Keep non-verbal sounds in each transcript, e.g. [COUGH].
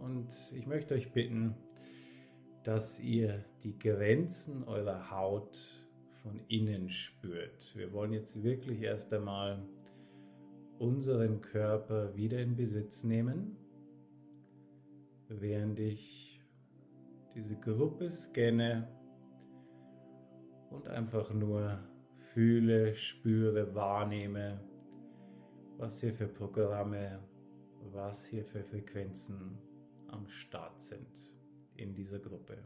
Und ich möchte euch bitten, dass ihr die Grenzen eurer Haut von innen spürt. Wir wollen jetzt wirklich erst einmal unseren Körper wieder in Besitz nehmen, während ich diese Gruppe scanne und einfach nur fühle, spüre, wahrnehme, was hier für Programme, was hier für Frequenzen am Start sind in dieser Gruppe.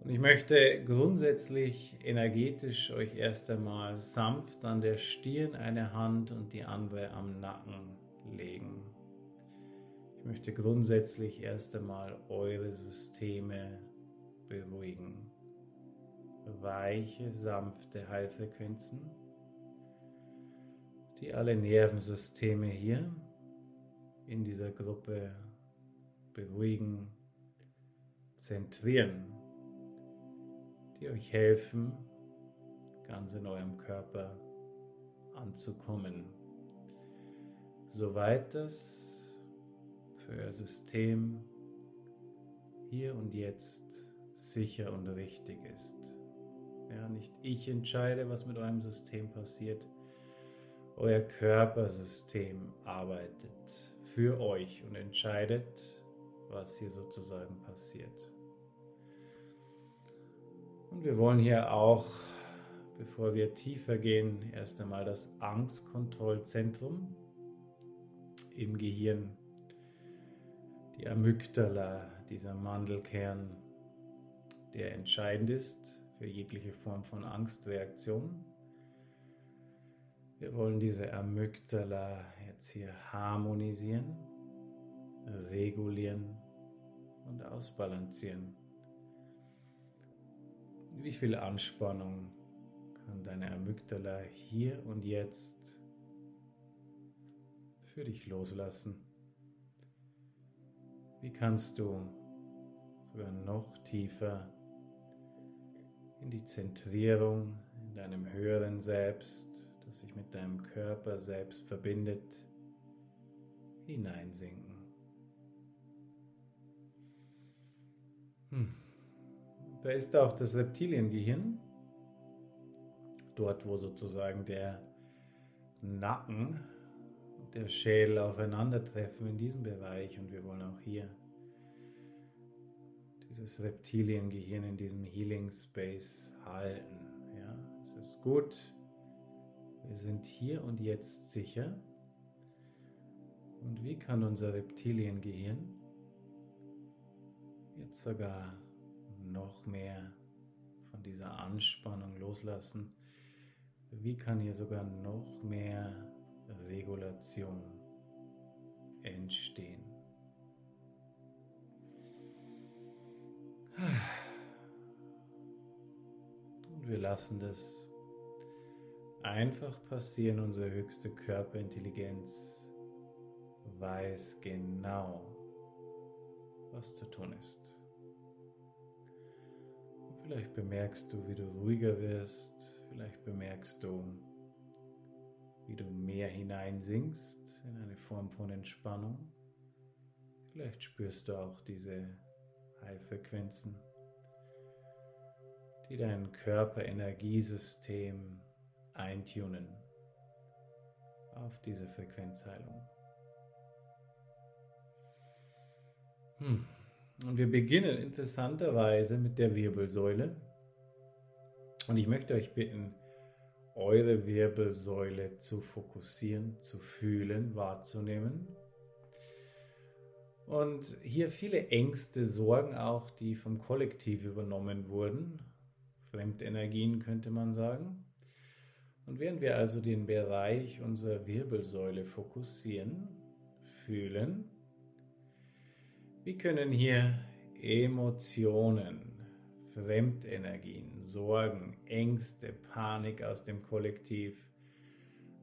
Und ich möchte grundsätzlich energetisch euch erst einmal sanft an der Stirn eine Hand und die andere am Nacken legen. Ich möchte grundsätzlich erst einmal eure Systeme beruhigen. Weiche, sanfte Heilfrequenzen, die alle Nervensysteme hier in dieser Gruppe beruhigen, zentrieren, die euch helfen, ganz in eurem Körper anzukommen, soweit das für euer System hier und jetzt sicher und richtig ist. Ja, nicht ich entscheide, was mit eurem System passiert. Euer Körpersystem arbeitet für euch und entscheidet, was hier sozusagen passiert. Und wir wollen hier auch, bevor wir tiefer gehen, erst einmal das Angstkontrollzentrum im Gehirn, die Amygdala, dieser Mandelkern, der entscheidend ist für jegliche Form von Angstreaktion. Wir wollen diese Amygdala jetzt hier harmonisieren, regulieren und ausbalancieren. Wie viel Anspannung kann deine Amygdala hier und jetzt für dich loslassen? Wie kannst du sogar noch tiefer in die Zentrierung in deinem höheren Selbst, das sich mit deinem Körper selbst verbindet, hineinsinken? Hm. Da ist auch das Reptiliengehirn, dort wo sozusagen der Nacken und der Schädel aufeinandertreffen in diesem Bereich und wir wollen auch hier dieses Reptiliengehirn in diesem Healing Space halten. Ja, es ist gut. Wir sind hier und jetzt sicher. Und wie kann unser Reptiliengehirn jetzt sogar noch mehr von dieser Anspannung loslassen. Wie kann hier sogar noch mehr Regulation entstehen? Und wir lassen das einfach passieren. Unsere höchste Körperintelligenz weiß genau, was zu tun ist. Vielleicht bemerkst du, wie du ruhiger wirst. Vielleicht bemerkst du, wie du mehr hineinsinkst in eine Form von Entspannung. Vielleicht spürst du auch diese Heilfrequenzen, die dein Körperenergiesystem eintunen auf diese Frequenzheilung. Hm. Und wir beginnen interessanterweise mit der Wirbelsäule. Und ich möchte euch bitten, eure Wirbelsäule zu fokussieren, zu fühlen, wahrzunehmen. Und hier viele Ängste, Sorgen auch, die vom Kollektiv übernommen wurden. Fremdenergien könnte man sagen. Und während wir also den Bereich unserer Wirbelsäule fokussieren, fühlen, wie können hier Emotionen, Fremdenergien, Sorgen, Ängste, Panik aus dem Kollektiv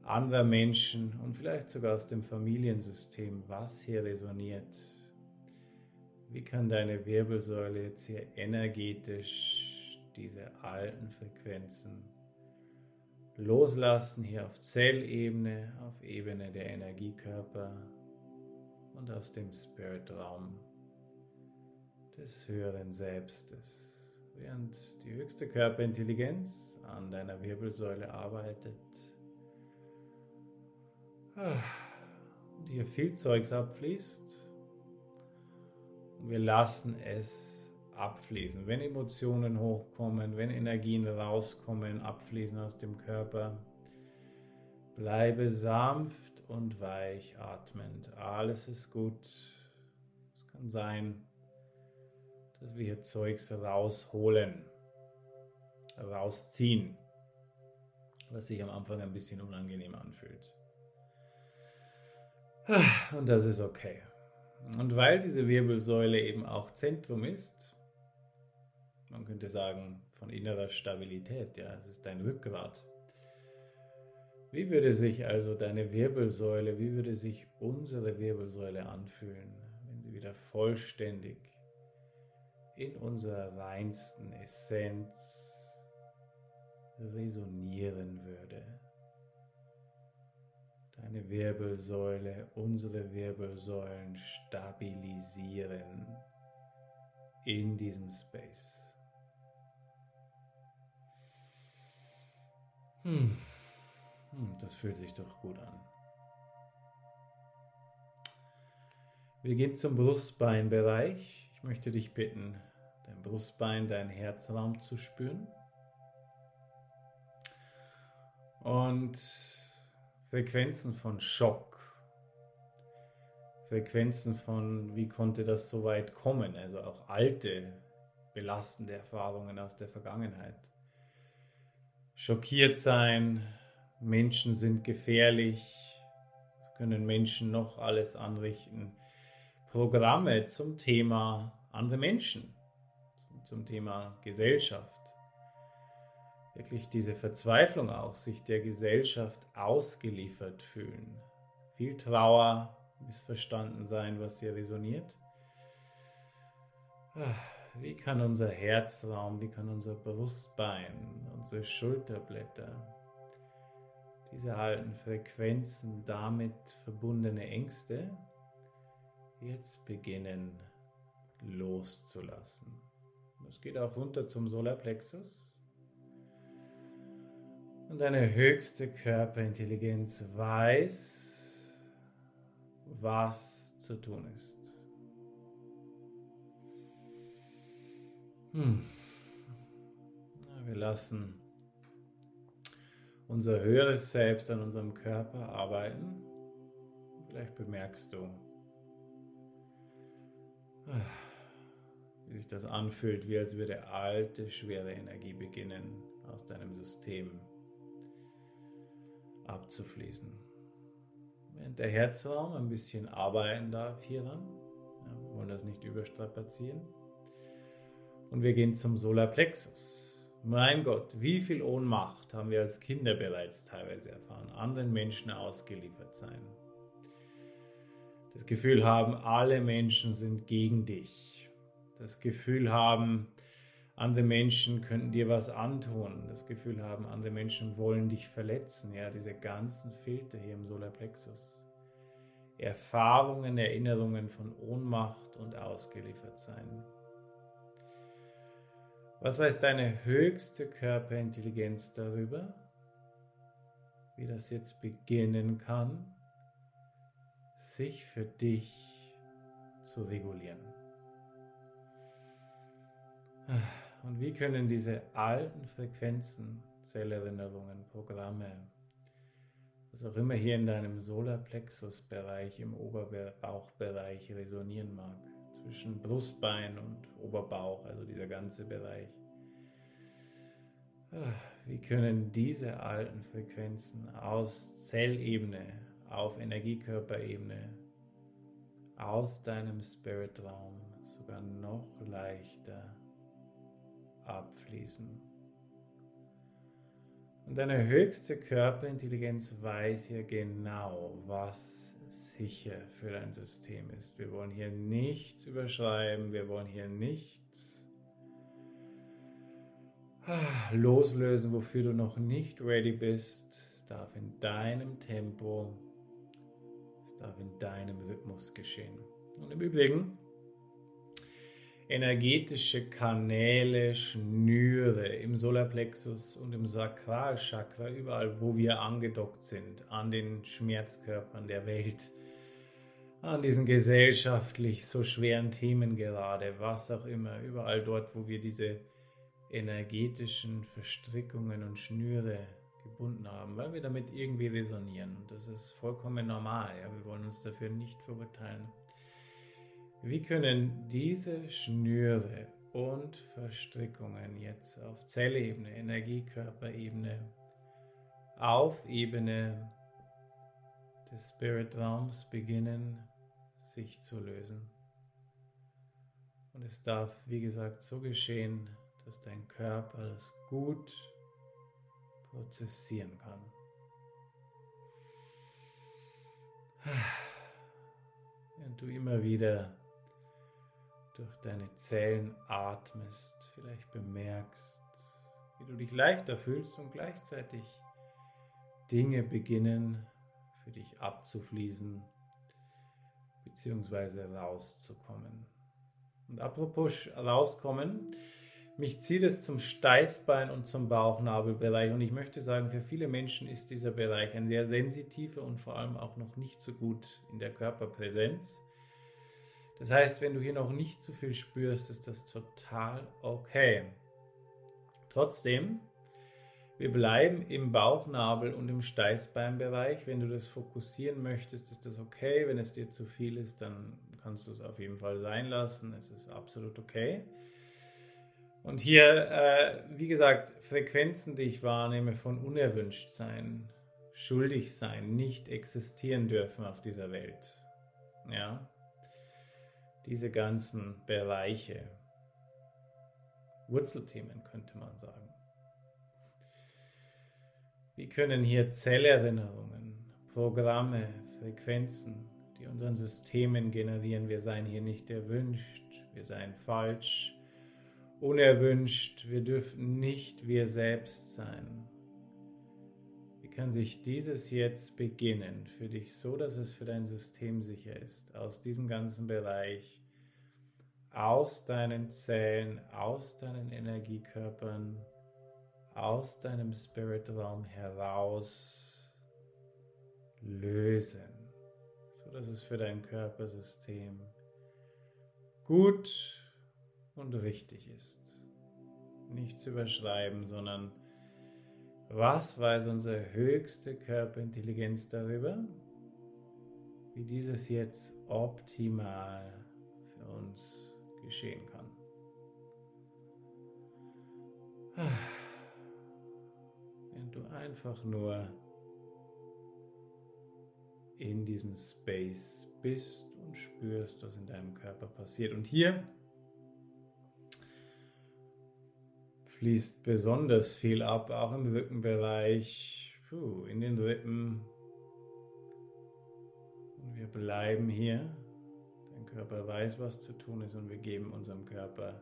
anderer Menschen und vielleicht sogar aus dem Familiensystem, was hier resoniert? Wie kann deine Wirbelsäule jetzt hier energetisch diese alten Frequenzen loslassen hier auf Zellebene, auf Ebene der Energiekörper und aus dem Spirit-Raum des höheren Selbstes. Während die höchste Körperintelligenz an deiner Wirbelsäule arbeitet und hier viel Zeugs abfließt und wir lassen es abfließen. Wenn Emotionen hochkommen, wenn Energien rauskommen, abfließen aus dem Körper, bleibe sanft und weich atmend. Alles ist gut. Es kann sein, dass wir hier Zeugs rausholen, rausziehen, was sich am Anfang ein bisschen unangenehm anfühlt. Und das ist okay. Und weil diese Wirbelsäule eben auch Zentrum ist, man könnte sagen, von innerer Stabilität. Ja, es ist dein Rückgrat. Wie würde sich also deine Wirbelsäule, wie würde sich unsere Wirbelsäule anfühlen, wenn sie wieder vollständig in unserer reinsten Essenz resonieren würde? Deine Wirbelsäule, unsere Wirbelsäulen stabilisieren in diesem Space. Hm. Hm, das fühlt sich doch gut an. Wir gehen zum Brustbeinbereich. Ich möchte dich bitten, dein Brustbein, dein Herzraum zu spüren. Und Frequenzen von Schock, Frequenzen von, wie konnte das so weit kommen, also auch alte, belastende Erfahrungen aus der Vergangenheit schockiert sein, Menschen sind gefährlich, es können Menschen noch alles anrichten. Programme zum Thema andere Menschen, zum Thema Gesellschaft. Wirklich diese Verzweiflung auch, sich der Gesellschaft ausgeliefert fühlen. Viel Trauer, missverstanden sein, was hier resoniert. Ah. Wie kann unser Herzraum, wie kann unser Brustbein, unsere Schulterblätter, diese alten Frequenzen, damit verbundene Ängste jetzt beginnen loszulassen. Es geht auch runter zum Solarplexus. Und deine höchste Körperintelligenz weiß, was zu tun ist. Hm. Wir lassen unser höheres Selbst an unserem Körper arbeiten. Vielleicht bemerkst du, wie sich das anfühlt, wie als würde alte, schwere Energie beginnen, aus deinem System abzufließen. Während der Herzraum ein bisschen arbeiten darf hieran, ja, wir wollen das nicht überstrapazieren. Und wir gehen zum Solarplexus. Mein Gott, wie viel Ohnmacht haben wir als Kinder bereits teilweise erfahren, anderen Menschen ausgeliefert sein. Das Gefühl haben, alle Menschen sind gegen dich. Das Gefühl haben, andere Menschen könnten dir was antun. Das Gefühl haben, andere Menschen wollen dich verletzen. Ja, diese ganzen Filter hier im Solarplexus. Erfahrungen, Erinnerungen von Ohnmacht und ausgeliefert sein. Was weiß deine höchste Körperintelligenz darüber, wie das jetzt beginnen kann, sich für dich zu regulieren? Und wie können diese alten Frequenzen, Zellerinnerungen, Programme, was auch immer hier in deinem Solarplexus-Bereich, im Oberbauchbereich resonieren mag, zwischen Brustbein und Oberbauch, also dieser ganze Bereich. Ah, wie können diese alten Frequenzen aus Zellebene auf Energiekörperebene, aus deinem Spiritraum sogar noch leichter abfließen? Und deine höchste Körperintelligenz weiß ja genau, was sicher für dein System ist. Wir wollen hier nichts überschreiben, wir wollen hier nichts Ah, loslösen, wofür du noch nicht ready bist. Es darf in deinem Tempo, es darf in deinem Rhythmus geschehen. Und im Übrigen, energetische Kanäle, Schnüre im Solarplexus und im Sakralchakra, überall wo wir angedockt sind, an den Schmerzkörpern der Welt, an diesen gesellschaftlich so schweren Themen gerade, was auch immer, überall dort, wo wir diese energetischen Verstrickungen und Schnüre gebunden haben, weil wir damit irgendwie resonieren. Und das ist vollkommen normal. Ja? Wir wollen uns dafür nicht verurteilen. Wie können diese Schnüre und Verstrickungen jetzt auf Zellebene, Energiekörperebene, auf Ebene des Spirit-Raums beginnen, sich zu lösen? Und es darf, wie gesagt, so geschehen, dass dein Körper das gut prozessieren kann. Während du immer wieder durch deine Zellen atmest, vielleicht bemerkst, wie du dich leichter fühlst und gleichzeitig Dinge beginnen für dich abzufließen bzw. rauszukommen. Und apropos rauskommen, mich zieht es zum Steißbein und zum Bauchnabelbereich und ich möchte sagen, für viele Menschen ist dieser Bereich ein sehr sensitiver und vor allem auch noch nicht so gut in der Körperpräsenz. Das heißt, wenn du hier noch nicht so viel spürst, ist das total okay. Trotzdem, wir bleiben im Bauchnabel und im Steißbeinbereich. Wenn du das fokussieren möchtest, ist das okay. Wenn es dir zu viel ist, dann kannst du es auf jeden Fall sein lassen. Es ist absolut okay. Und hier, äh, wie gesagt, Frequenzen, die ich wahrnehme von unerwünscht sein, schuldig sein, nicht existieren dürfen auf dieser Welt. Ja, diese ganzen Bereiche, Wurzelthemen könnte man sagen. Wie können hier Zellerinnerungen, Programme, Frequenzen, die unseren Systemen generieren, wir seien hier nicht erwünscht, wir seien falsch, unerwünscht, wir dürfen nicht wir selbst sein. Kann sich dieses jetzt beginnen für dich so, dass es für dein System sicher ist, aus diesem ganzen Bereich, aus deinen Zellen, aus deinen Energiekörpern, aus deinem Spiritraum heraus lösen, so dass es für dein Körpersystem gut und richtig ist. Nicht zu überschreiben, sondern was weiß unsere höchste Körperintelligenz darüber, wie dieses jetzt optimal für uns geschehen kann. Wenn du einfach nur in diesem Space bist und spürst, was in deinem Körper passiert. Und hier fließt besonders viel ab, auch im Rückenbereich, in den Rippen. Und wir bleiben hier. Dein Körper weiß, was zu tun ist und wir geben unserem Körper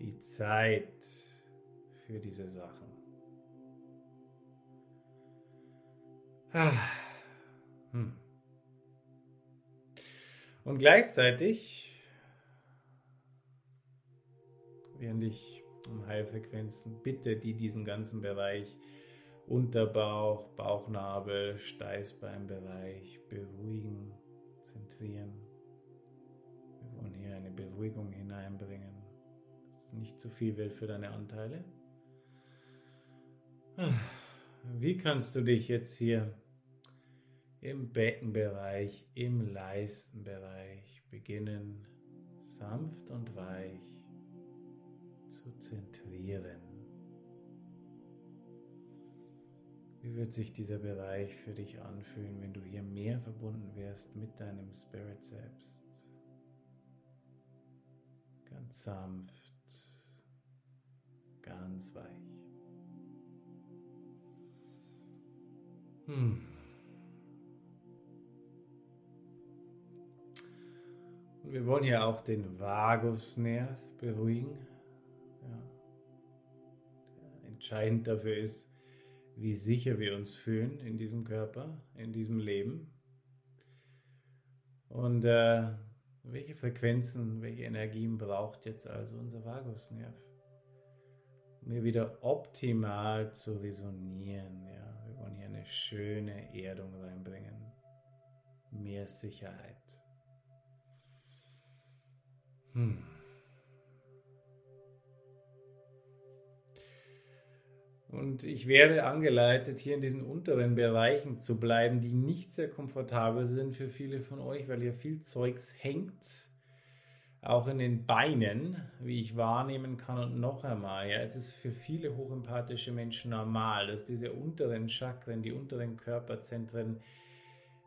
die Zeit für diese Sachen. Ah. Hm. Und gleichzeitig, während ich um Heilfrequenzen, bitte, die diesen ganzen Bereich Unterbauch, Bauchnabel, Steißbeinbereich beruhigen, zentrieren. Wir wollen hier eine Beruhigung hineinbringen, dass es nicht zu viel wird für deine Anteile. Wie kannst du dich jetzt hier im Beckenbereich, im Leistenbereich beginnen, sanft und weich zu zentrieren. Wie wird sich dieser Bereich für dich anfühlen, wenn du hier mehr verbunden wärst mit deinem Spirit selbst? Ganz sanft, ganz weich. Hm. Und wir wollen hier auch den Vagusnerv beruhigen. Entscheidend dafür ist, wie sicher wir uns fühlen in diesem Körper, in diesem Leben. Und äh, welche Frequenzen, welche Energien braucht jetzt also unser Vagusnerv? Um hier wieder optimal zu resonieren. Ja? Wir wollen hier eine schöne Erdung reinbringen. Mehr Sicherheit. Hm. Und ich werde angeleitet, hier in diesen unteren Bereichen zu bleiben, die nicht sehr komfortabel sind für viele von euch, weil hier viel Zeugs hängt. Auch in den Beinen, wie ich wahrnehmen kann. Und noch einmal, ja, es ist für viele hochempathische Menschen normal, dass diese unteren Chakren, die unteren Körperzentren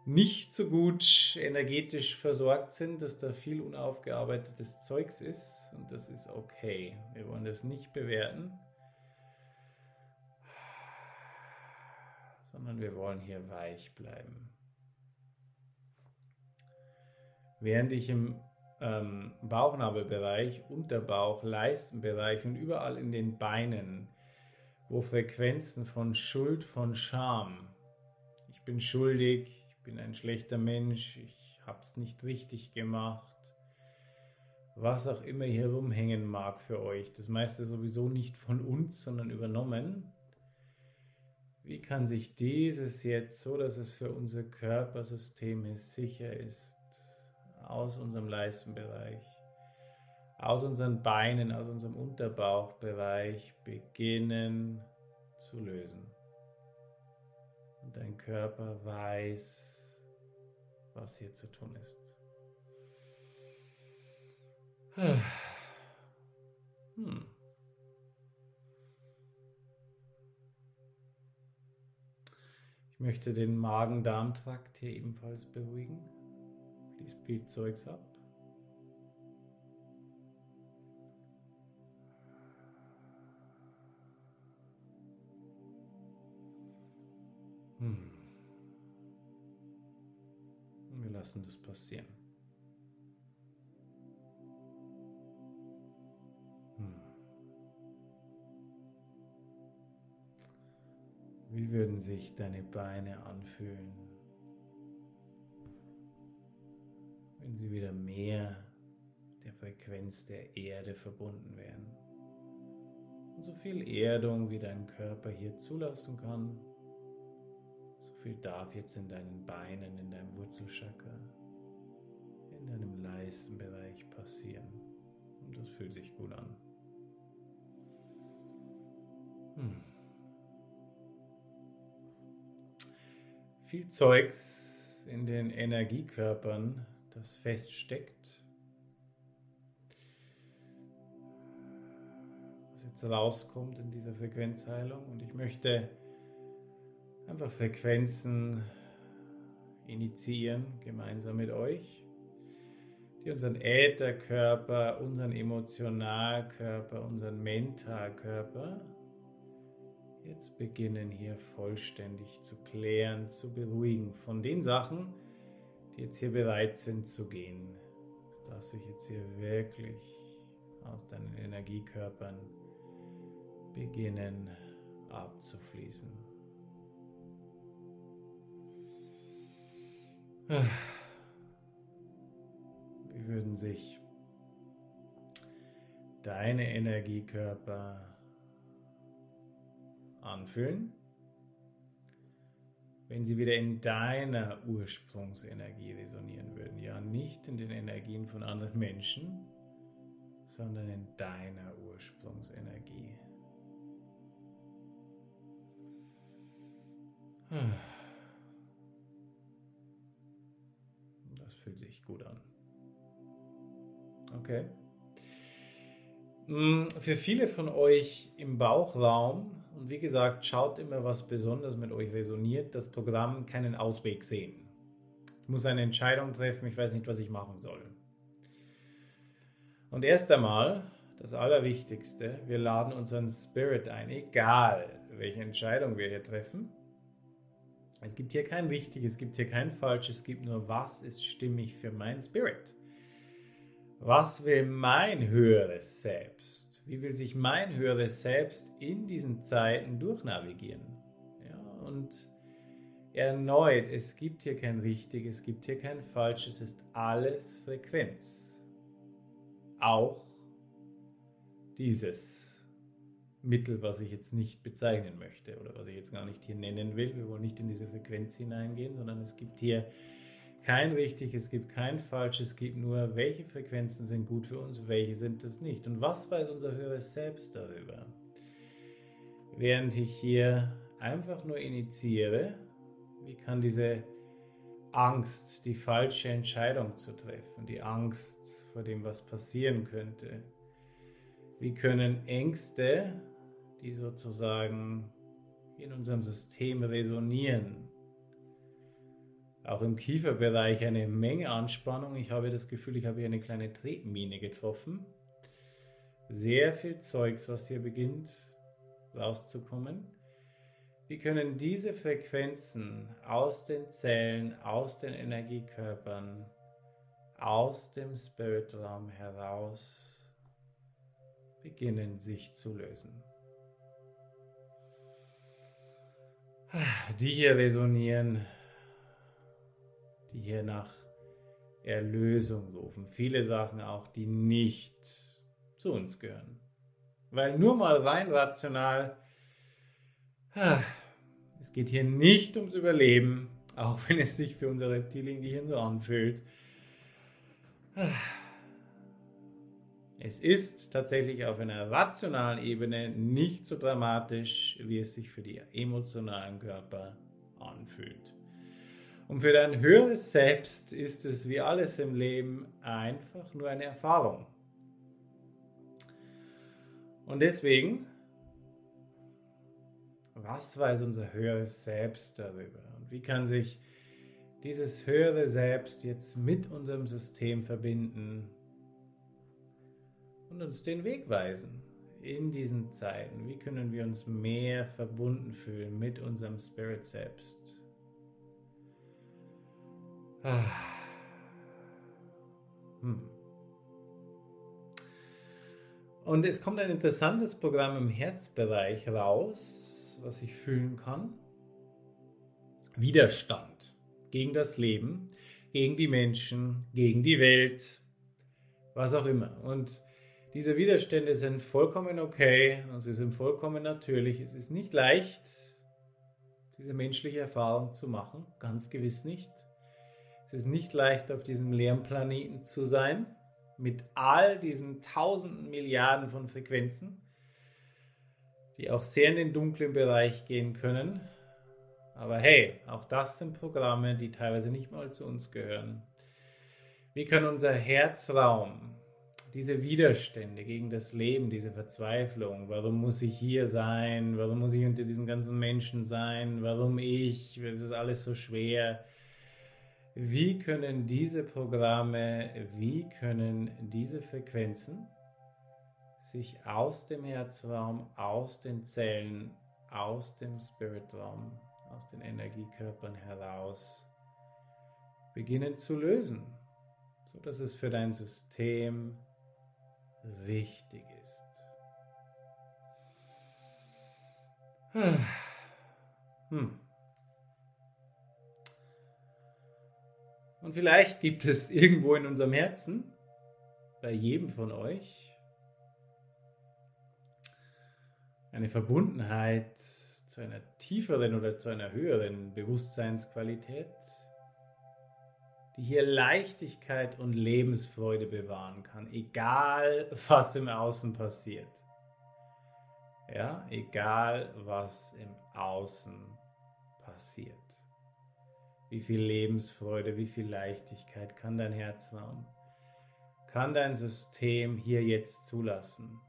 nicht so gut energetisch versorgt sind, dass da viel unaufgearbeitetes Zeugs ist. Und das ist okay. Wir wollen das nicht bewerten. Sondern wir wollen hier weich bleiben. Während ich im ähm, Bauchnabelbereich, Unterbauch, Leistenbereich und überall in den Beinen, wo Frequenzen von Schuld, von Scham, ich bin schuldig, ich bin ein schlechter Mensch, ich habe es nicht richtig gemacht, was auch immer hier rumhängen mag für euch, das meiste sowieso nicht von uns, sondern übernommen, wie kann sich dieses jetzt, so dass es für unser Körpersystem sicher ist, aus unserem Leistenbereich, aus unseren Beinen, aus unserem Unterbauchbereich beginnen zu lösen? Und dein Körper weiß, was hier zu tun ist. [SIGHS] Hm. Ich möchte den Magen-Darm-Trakt hier ebenfalls beruhigen. Fließt viel Zeugs ab. Hm. Wir lassen das passieren. Wie würden sich deine Beine anfühlen, wenn sie wieder mehr der Frequenz der Erde verbunden wären? Und so viel Erdung, wie dein Körper hier zulassen kann, so viel darf jetzt in deinen Beinen, in deinem Wurzelchakra, in deinem Leistenbereich passieren. Und das fühlt sich gut an. Hm. Viel Zeugs in den Energiekörpern, das feststeckt, was jetzt rauskommt in dieser Frequenzheilung. Und ich möchte einfach Frequenzen initiieren, gemeinsam mit euch, die unseren Ätherkörper, unseren Emotionalkörper, unseren Mentalkörper jetzt beginnen hier vollständig zu klären, zu beruhigen von den Sachen, die jetzt hier bereit sind zu gehen. Das darf sich jetzt hier wirklich aus deinen Energiekörpern beginnen abzufließen. Wie würden sich deine Energiekörper anfühlen, wenn sie wieder in deiner Ursprungsenergie resonieren würden. Ja, nicht in den Energien von anderen Menschen, sondern in deiner Ursprungsenergie. Das fühlt sich gut an. Okay. Mm, für viele von euch im Bauchraum und wie gesagt, schaut immer, was besonders mit euch resoniert. Das Programm keinen Ausweg sehen. Ich muss eine Entscheidung treffen, ich weiß nicht, was ich machen soll. Und erst einmal, das Allerwichtigste, wir laden unseren Spirit ein, egal welche Entscheidung wir hier treffen. Es gibt hier kein richtig, es gibt hier kein falsch, es gibt nur, was ist stimmig für mein Spirit. Was will mein höheres Selbst? Wie will sich mein höheres Selbst in diesen Zeiten durchnavigieren? Ja, und erneut, es gibt hier kein richtig, es gibt hier kein falsch, es ist alles Frequenz. Auch dieses Mittel, was ich jetzt nicht bezeichnen möchte oder was ich jetzt gar nicht hier nennen will. Wir wollen nicht in diese Frequenz hineingehen, sondern es gibt hier kein richtig, es gibt kein falsch, es gibt nur, welche Frequenzen sind gut für uns, welche sind es nicht. Und was weiß unser höheres Selbst darüber? Während ich hier einfach nur initiiere, wie kann diese Angst, die falsche Entscheidung zu treffen, die Angst vor dem, was passieren könnte, wie können Ängste, die sozusagen in unserem System resonieren, auch im Kieferbereich eine Menge Anspannung. Ich habe das Gefühl, ich habe hier eine kleine Tretmine getroffen. Sehr viel Zeugs, was hier beginnt rauszukommen. Wie können diese Frequenzen aus den Zellen, aus den Energiekörpern, aus dem Spiritraum heraus beginnen sich zu lösen? Die hier resonieren die hier nach Erlösung rufen. Viele Sachen auch, die nicht zu uns gehören. Weil nur mal rein rational, es geht hier nicht ums Überleben, auch wenn es sich für unser Reptiliengehirn so anfühlt. Es ist tatsächlich auf einer rationalen Ebene nicht so dramatisch, wie es sich für die emotionalen Körper anfühlt. Und für dein höheres Selbst ist es wie alles im Leben einfach nur eine Erfahrung. Und deswegen, was weiß unser höheres Selbst darüber? Und wie kann sich dieses höhere Selbst jetzt mit unserem System verbinden und uns den Weg weisen in diesen Zeiten? Wie können wir uns mehr verbunden fühlen mit unserem Spirit Selbst? Hm. Und es kommt ein interessantes Programm im Herzbereich raus, was ich fühlen kann. Widerstand gegen das Leben, gegen die Menschen, gegen die Welt, was auch immer. Und diese Widerstände sind vollkommen okay und sie sind vollkommen natürlich. Es ist nicht leicht, diese menschliche Erfahrung zu machen, ganz gewiss nicht. Es ist nicht leicht, auf diesem leeren Planeten zu sein, mit all diesen tausenden Milliarden von Frequenzen, die auch sehr in den dunklen Bereich gehen können. Aber hey, auch das sind Programme, die teilweise nicht mal zu uns gehören. Wie kann unser Herzraum diese Widerstände gegen das Leben, diese Verzweiflung, warum muss ich hier sein, warum muss ich unter diesen ganzen Menschen sein, warum ich, es ist alles so schwer, wie können diese Programme, wie können diese Frequenzen sich aus dem Herzraum, aus den Zellen, aus dem Spiritraum, aus den Energiekörpern heraus beginnen zu lösen, so dass es für dein System richtig ist. Hm. Und vielleicht gibt es irgendwo in unserem Herzen, bei jedem von euch, eine Verbundenheit zu einer tieferen oder zu einer höheren Bewusstseinsqualität, die hier Leichtigkeit und Lebensfreude bewahren kann, egal was im Außen passiert. Ja, egal was im Außen passiert. Wie viel Lebensfreude, wie viel Leichtigkeit kann dein Herzraum, kann dein System hier jetzt zulassen.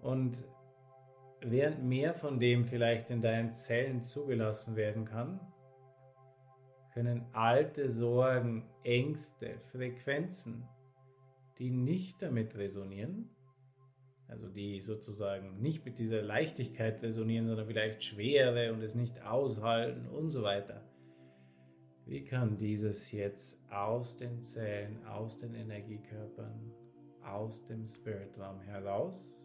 Und während mehr von dem vielleicht in deinen Zellen zugelassen werden kann, können alte Sorgen, Ängste, Frequenzen, die nicht damit resonieren, also die sozusagen nicht mit dieser Leichtigkeit resonieren, sondern vielleicht Schwere und es nicht aushalten und so weiter, wie kann dieses jetzt aus den Zellen, aus den Energiekörpern, aus dem Spiritraum heraus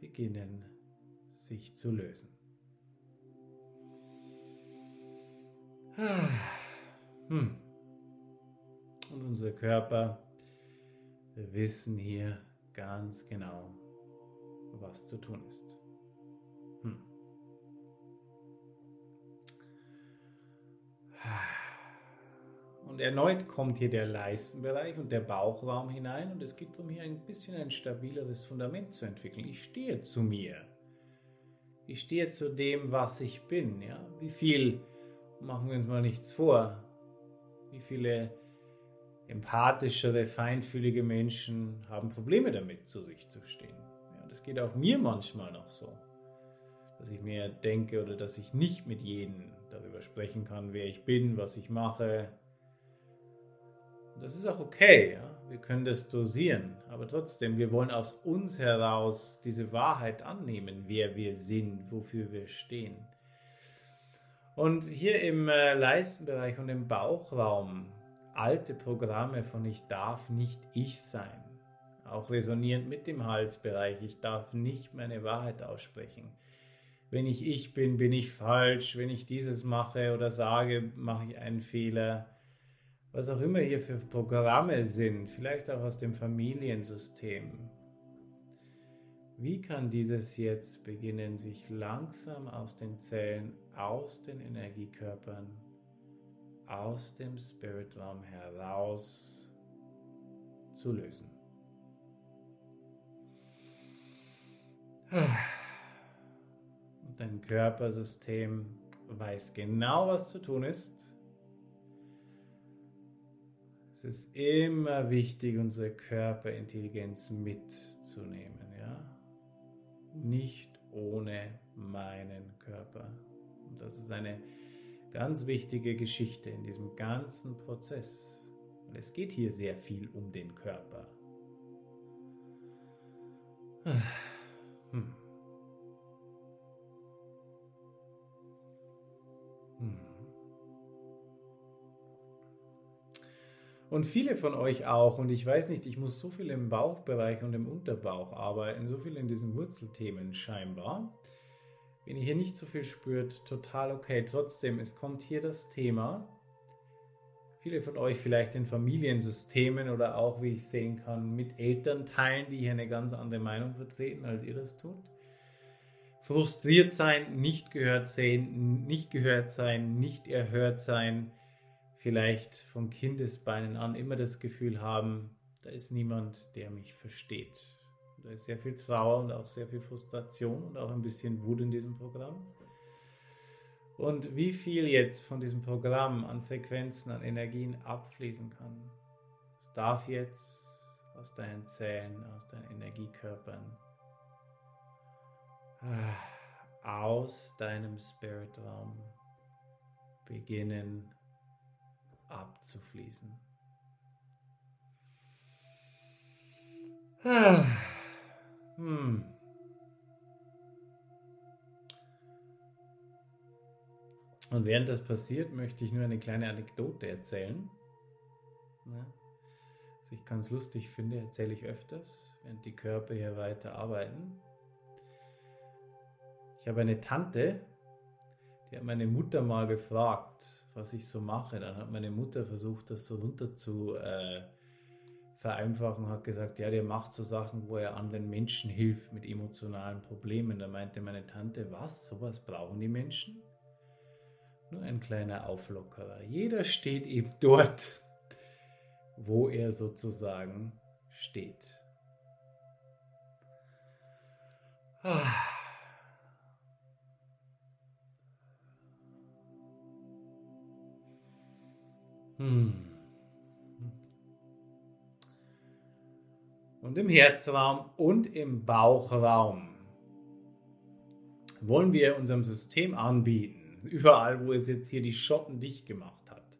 beginnen sich zu lösen. Hm. Und unser Körper, wir wissen hier ganz genau, was zu tun ist. Hm. Und erneut kommt hier der Leistenbereich und der Bauchraum hinein und es geht darum, hier ein bisschen ein stabileres Fundament zu entwickeln. Ich stehe zu mir. Ich stehe zu dem, was ich bin. Ja? Wie viel, machen wir uns mal nichts vor, wie viele empathischere, feinfühlige Menschen haben Probleme damit, zu sich zu stehen. Ja, das geht auch mir manchmal noch so, dass ich mir denke oder dass ich nicht mit jedem darüber sprechen kann, wer ich bin, was ich mache. Das ist auch okay, ja? wir können das dosieren, aber trotzdem, wir wollen aus uns heraus diese Wahrheit annehmen, wer wir sind, wofür wir stehen. Und hier im äh, Leistenbereich und im Bauchraum alte Programme von ich darf nicht ich sein. Auch resonierend mit dem Halsbereich, ich darf nicht meine Wahrheit aussprechen. Wenn ich ich bin, bin ich falsch. Wenn ich dieses mache oder sage, mache ich einen Fehler. Was auch immer hier für Programme sind, vielleicht auch aus dem Familiensystem. Wie kann dieses jetzt beginnen, sich langsam aus den Zellen, aus den Energiekörpern aus dem Spiritraum heraus zu lösen. Und dein Körpersystem weiß genau, was zu tun ist. Es ist immer wichtig, unsere Körperintelligenz mitzunehmen, ja? Nicht ohne meinen Körper. Und das ist eine ganz wichtige Geschichte in diesem ganzen Prozess. Und es geht hier sehr viel um den Körper. Hm. Und viele von euch auch, und ich weiß nicht, ich muss so viel im Bauchbereich und im Unterbauch arbeiten, so viel in diesen Wurzelthemen scheinbar. Wenn ihr hier nicht so viel spürt, total okay. Trotzdem, es kommt hier das Thema. Viele von euch vielleicht in Familiensystemen oder auch, wie ich sehen kann, mit Elternteilen, die hier eine ganz andere Meinung vertreten, als ihr das tut. Frustriert sein, nicht gehört sein, nicht gehört sein, nicht erhört sein, vielleicht von Kindesbeinen an immer das Gefühl haben, da ist niemand, der mich versteht. Da ist sehr viel Trauer und auch sehr viel Frustration und auch ein bisschen Wut in diesem Programm. Und wie viel jetzt von diesem Programm an Frequenzen, an Energien abfließen kann. Es darf jetzt aus deinen Zellen, aus deinen Energiekörpern, aus deinem Spiritraum beginnen abzufließen. Ah. Hm. Und während das passiert, möchte ich nur eine kleine Anekdote erzählen. Was ich ganz lustig finde, erzähle ich öfters, während die Körper hier weiter arbeiten. Ich habe eine Tante, die hat meine Mutter mal gefragt, was ich so mache. Dann hat meine Mutter versucht, das so runter zu äh, vereinfachen, hat gesagt, ja, der macht so Sachen, wo er anderen Menschen hilft mit emotionalen Problemen. Da meinte meine Tante, was, sowas brauchen die Menschen? Nur ein kleiner Auflockerer. Jeder steht eben [LAUGHS] dort, wo er sozusagen steht. Ah. Hmm. und im Herzraum und im Bauchraum wollen wir unserem System anbieten, überall, wo es jetzt hier die Schotten dicht gemacht hat,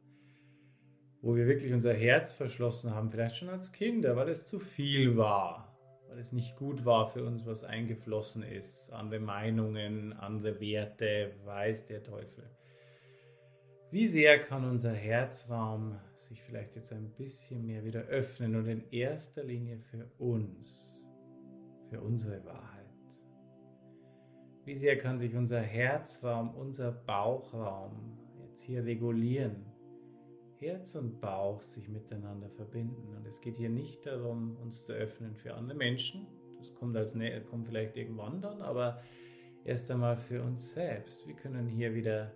wo wir wirklich unser Herz verschlossen haben, vielleicht schon als Kinder, weil es zu viel war, weil es nicht gut war für uns, was eingeflossen ist, andere Meinungen, andere Werte, weiß der Teufel. Wie sehr kann unser Herzraum sich vielleicht jetzt ein bisschen mehr wieder öffnen und in erster Linie für uns, für unsere Wahrheit? Wie sehr kann sich unser Herzraum, unser Bauchraum jetzt hier regulieren? Herz und Bauch sich miteinander verbinden. Und es geht hier nicht darum, uns zu öffnen für andere Menschen. Das kommt, als, kommt vielleicht irgendwann dann, aber erst einmal für uns selbst. Wir können hier wieder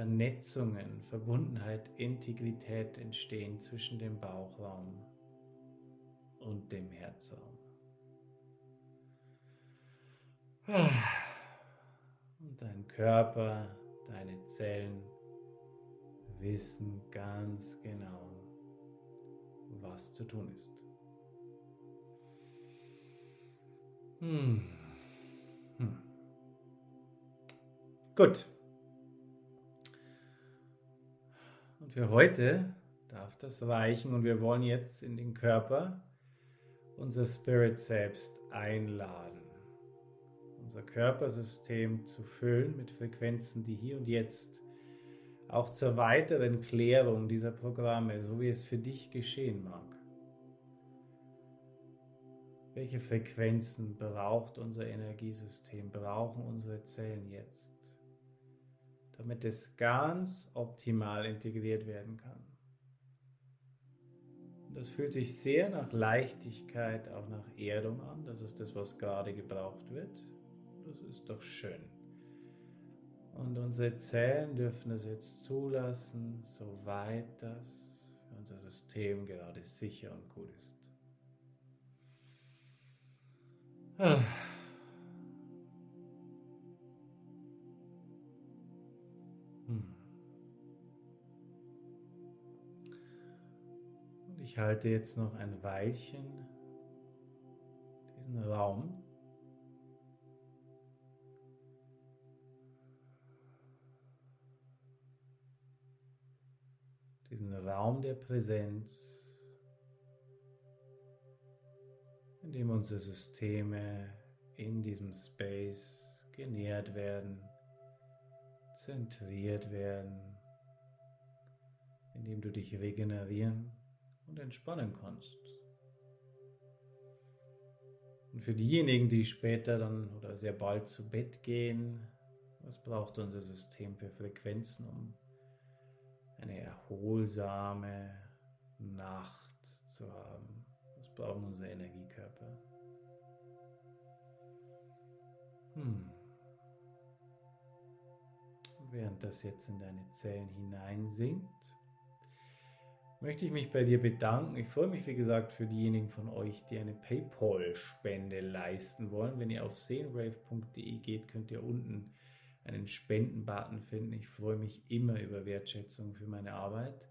Vernetzungen, Verbundenheit, Integrität entstehen zwischen dem Bauchraum und dem Herzraum. Und dein Körper, deine Zellen wissen ganz genau, was zu tun ist. Hm. Hm. Gut. Und für heute darf das reichen und wir wollen jetzt in den Körper unser Spirit selbst einladen. Unser Körpersystem zu füllen mit Frequenzen, die hier und jetzt auch zur weiteren Klärung dieser Programme, so wie es für dich geschehen mag. Welche Frequenzen braucht unser Energiesystem, brauchen unsere Zellen jetzt, damit es ganz optimal integriert werden kann? Das fühlt sich sehr nach Leichtigkeit, auch nach Erdung an. Das ist das, was gerade gebraucht wird. Das ist doch schön. Und unsere Zellen dürfen es jetzt zulassen, soweit das für unser System gerade sicher und gut ist. Ah. Und ich halte jetzt noch ein Weilchen diesen Raum. Diesen Raum der Präsenz, in dem unsere Systeme in diesem Space genährt werden, zentriert werden, in dem du dich regenerieren und entspannen kannst. Und für diejenigen, die später dann oder sehr bald zu Bett gehen, was braucht unser System für Frequenzen, um eine erholsame Nacht zu haben. Das brauchen unsere Energiekörper. Hm. Während das jetzt in deine Zellen hineinsinkt, möchte ich mich bei dir bedanken. Ich freue mich, wie gesagt, für diejenigen von euch, die eine PayPal-Spende leisten wollen. Wenn ihr auf seenwave.de geht, könnt ihr unten einen Spendenbutton finden. Ich freue mich immer über Wertschätzung für meine Arbeit.